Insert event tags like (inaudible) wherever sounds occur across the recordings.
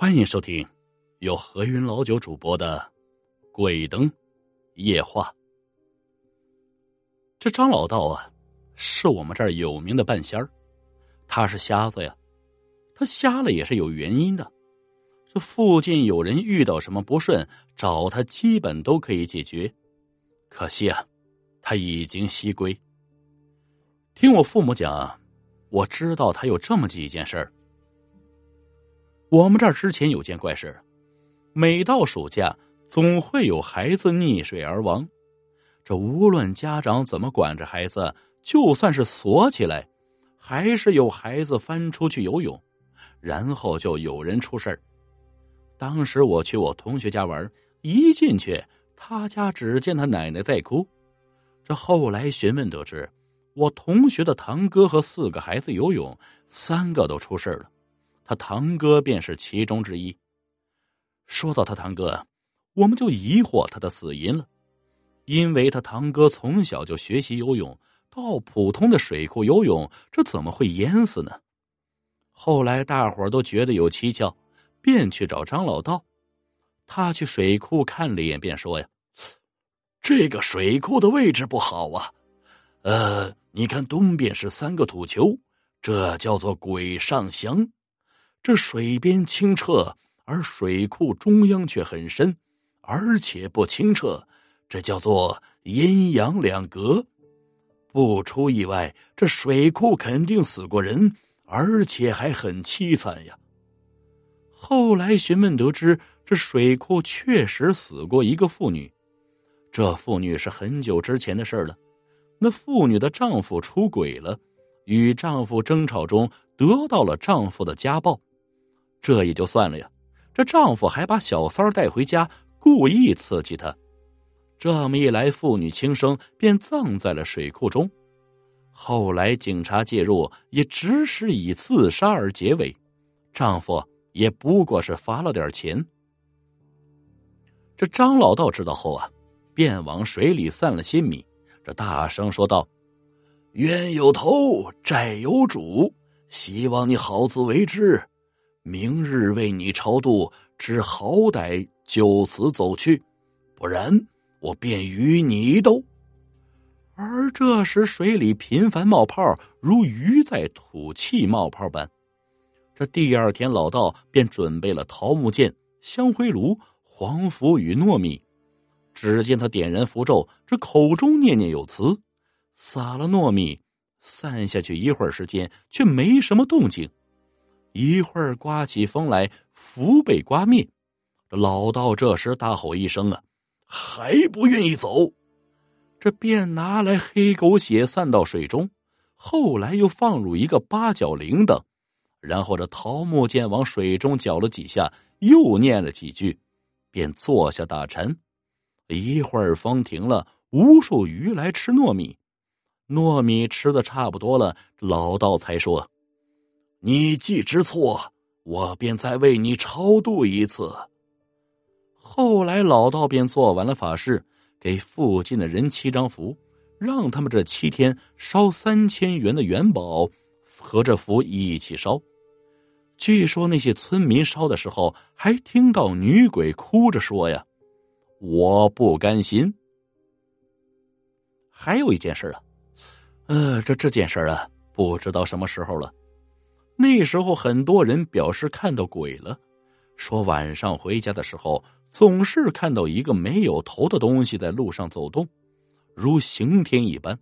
欢迎收听由何云老九主播的《鬼灯夜话》。这张老道啊，是我们这儿有名的半仙儿。他是瞎子呀，他瞎了也是有原因的。这附近有人遇到什么不顺，找他基本都可以解决。可惜啊，他已经西归。听我父母讲，我知道他有这么几件事儿。我们这儿之前有件怪事，每到暑假，总会有孩子溺水而亡。这无论家长怎么管着孩子，就算是锁起来，还是有孩子翻出去游泳，然后就有人出事。当时我去我同学家玩，一进去，他家只见他奶奶在哭。这后来询问得知，我同学的堂哥和四个孩子游泳，三个都出事了。他堂哥便是其中之一。说到他堂哥，我们就疑惑他的死因了，因为他堂哥从小就学习游泳，到普通的水库游泳，这怎么会淹死呢？后来大伙都觉得有蹊跷，便去找张老道。他去水库看了一眼，便说：“呀，这个水库的位置不好啊，呃，你看东边是三个土丘，这叫做鬼上香。”这水边清澈，而水库中央却很深，而且不清澈，这叫做阴阳两隔。不出意外，这水库肯定死过人，而且还很凄惨呀。后来询问得知，这水库确实死过一个妇女，这妇女是很久之前的事了。那妇女的丈夫出轨了，与丈夫争吵中得到了丈夫的家暴。这也就算了呀，这丈夫还把小三儿带回家，故意刺激她。这么一来，妇女轻生，便葬在了水库中。后来警察介入，也只是以自杀而结尾。丈夫也不过是罚了点钱。这张老道知道后啊，便往水里散了些米，这大声说道：“冤有头，债有主，希望你好自为之。”明日为你超度，只好歹就此走去，不然我便与你斗。而这时水里频繁冒泡，如鱼在吐气冒泡般。这第二天，老道便准备了桃木剑、香灰炉、黄符与糯米。只见他点燃符咒，这口中念念有词，撒了糯米，散下去一会儿时间，却没什么动静。一会儿刮起风来，福被刮灭。老道这时大吼一声：“啊，还不愿意走！”这便拿来黑狗血散到水中，后来又放入一个八角铃铛，然后这桃木剑往水中搅了几下，又念了几句，便坐下打禅。一会儿风停了，无数鱼来吃糯米，糯米吃的差不多了，老道才说。你既知错，我便再为你超度一次。后来老道便做完了法事，给附近的人七张符，让他们这七天烧三千元的元宝，和这符一起烧。据说那些村民烧的时候，还听到女鬼哭着说：“呀，我不甘心。”还有一件事啊，呃，这这件事啊，不知道什么时候了。那时候很多人表示看到鬼了，说晚上回家的时候总是看到一个没有头的东西在路上走动，如刑天一般。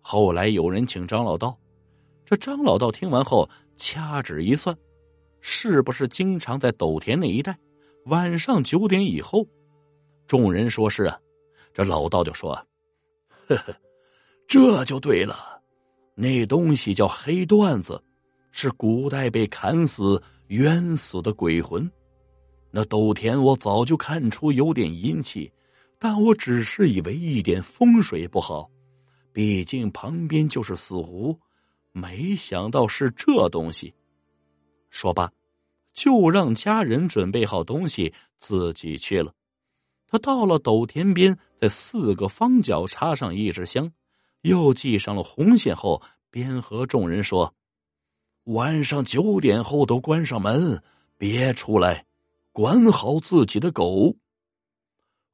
后来有人请张老道，这张老道听完后掐指一算，是不是经常在斗田那一带？晚上九点以后，众人说是啊，这老道就说：“ (laughs) 呵呵，这就对了，那东西叫黑段子。”是古代被砍死、冤死的鬼魂。那斗田我早就看出有点阴气，但我只是以为一点风水不好，毕竟旁边就是死湖，没想到是这东西。说罢，就让家人准备好东西，自己去了。他到了斗田边，在四个方角插上一支香，又系上了红线后，边和众人说。晚上九点后都关上门，别出来，管好自己的狗。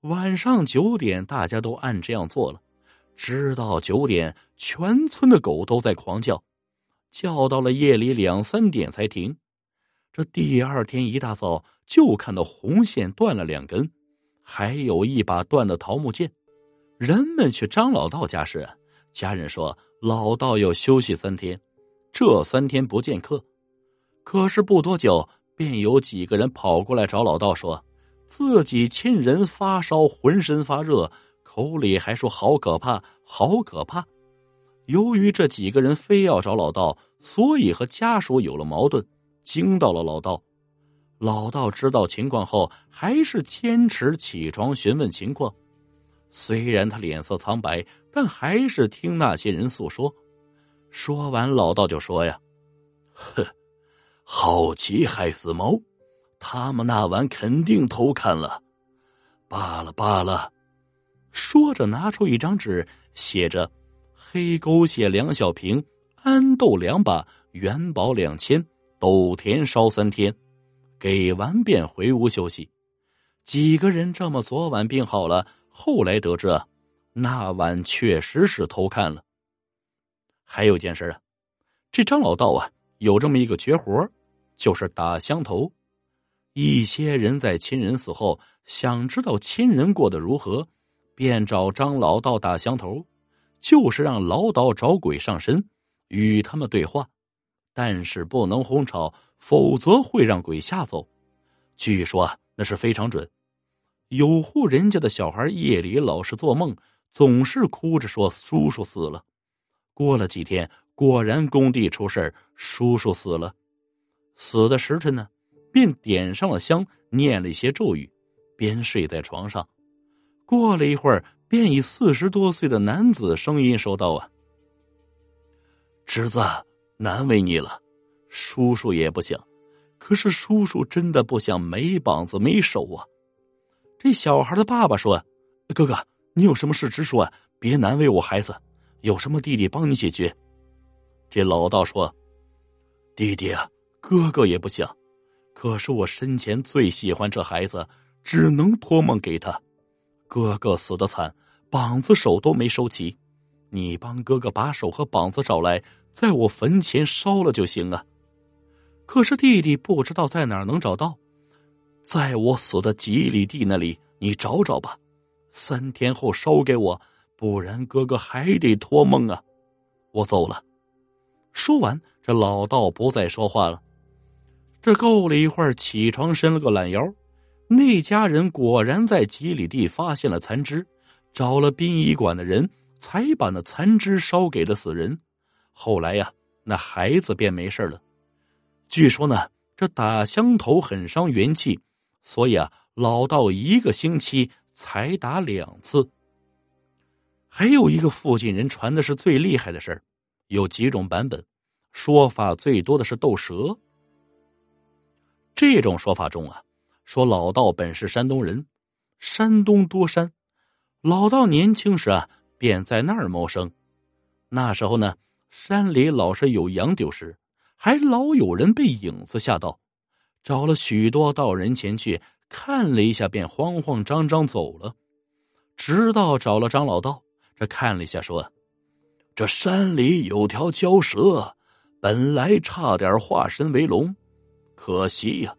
晚上九点，大家都按这样做了。直到九点，全村的狗都在狂叫，叫到了夜里两三点才停。这第二天一大早，就看到红线断了两根，还有一把断的桃木剑。人们去张老道家时，家人说老道要休息三天，这三天不见客。可是不多久，便有几个人跑过来找老道，说自己亲人发烧，浑身发热，口里还说好可怕，好可怕。由于这几个人非要找老道，所以和家属有了矛盾，惊到了老道。老道知道情况后，还是坚持起床询问情况。虽然他脸色苍白，但还是听那些人诉说。说完，老道就说：“呀，哼，好奇害死猫，他们那晚肯定偷看了。罢了罢了。”说着，拿出一张纸，写着：“黑狗血两小瓶，安豆两把，元宝两千，斗田烧三天。”给完便回屋休息。几个人这么昨晚病好了。后来得知，那晚确实是偷看了。还有件事啊，这张老道啊有这么一个绝活，就是打香头。一些人在亲人死后，想知道亲人过得如何，便找张老道打香头，就是让老道找鬼上身，与他们对话，但是不能哄吵，否则会让鬼吓走。据说啊那是非常准。有户人家的小孩夜里老是做梦，总是哭着说叔叔死了。过了几天，果然工地出事叔叔死了。死的时辰呢，便点上了香，念了一些咒语，边睡在床上。过了一会儿，便以四十多岁的男子声音说道：“啊，侄子，难为你了。叔叔也不想，可是叔叔真的不想没膀子没手啊。”这小孩的爸爸说：“哥哥，你有什么事直说，别难为我孩子。有什么弟弟帮你解决。”这老道说：“弟弟啊，哥哥也不想，可是我生前最喜欢这孩子，只能托梦给他。哥哥死的惨，膀子手都没收齐，你帮哥哥把手和膀子找来，在我坟前烧了就行啊。可是弟弟不知道在哪儿能找到。”在我死的几里地那里，你找找吧。三天后烧给我，不然哥哥还得托梦啊。我走了。说完，这老道不再说话了。这够了一会儿，起床伸了个懒腰。那家人果然在几里地发现了残肢，找了殡仪馆的人，才把那残肢烧给了死人。后来呀，那孩子便没事了。据说呢，这打香头很伤元气。所以啊，老道一个星期才打两次。还有一个附近人传的是最厉害的事有几种版本，说法最多的是斗蛇。这种说法中啊，说老道本是山东人，山东多山，老道年轻时啊便在那儿谋生。那时候呢，山里老是有羊丢失，还老有人被影子吓到。找了许多道人前去看了一下，便慌慌张张走了。直到找了张老道，这看了一下，说：“这山里有条蛟蛇，本来差点化身为龙，可惜呀，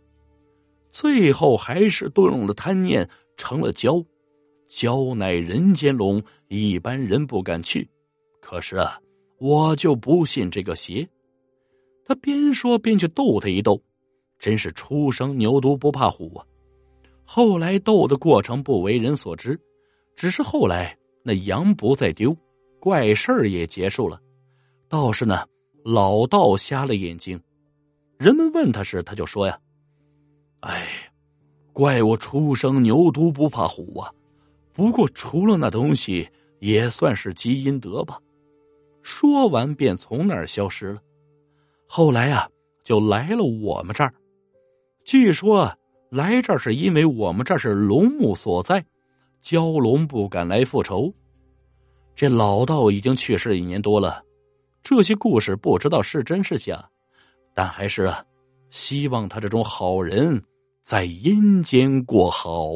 最后还是动用了贪念，成了蛟。蛟乃人间龙，一般人不敢去。可是啊，我就不信这个邪。”他边说边去逗他一逗。真是初生牛犊不怕虎啊！后来斗的过程不为人所知，只是后来那羊不再丢，怪事儿也结束了。倒是呢，老道瞎了眼睛。人们问他时，他就说呀：“哎，怪我初生牛犊不怕虎啊！不过除了那东西，也算是积阴德吧。”说完便从那儿消失了。后来啊，就来了我们这儿。据说来这儿是因为我们这是龙墓所在，蛟龙不敢来复仇。这老道已经去世一年多了，这些故事不知道是真是假，但还是希望他这种好人在阴间过好。